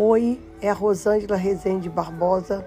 Oi, é a Rosângela Rezende Barbosa.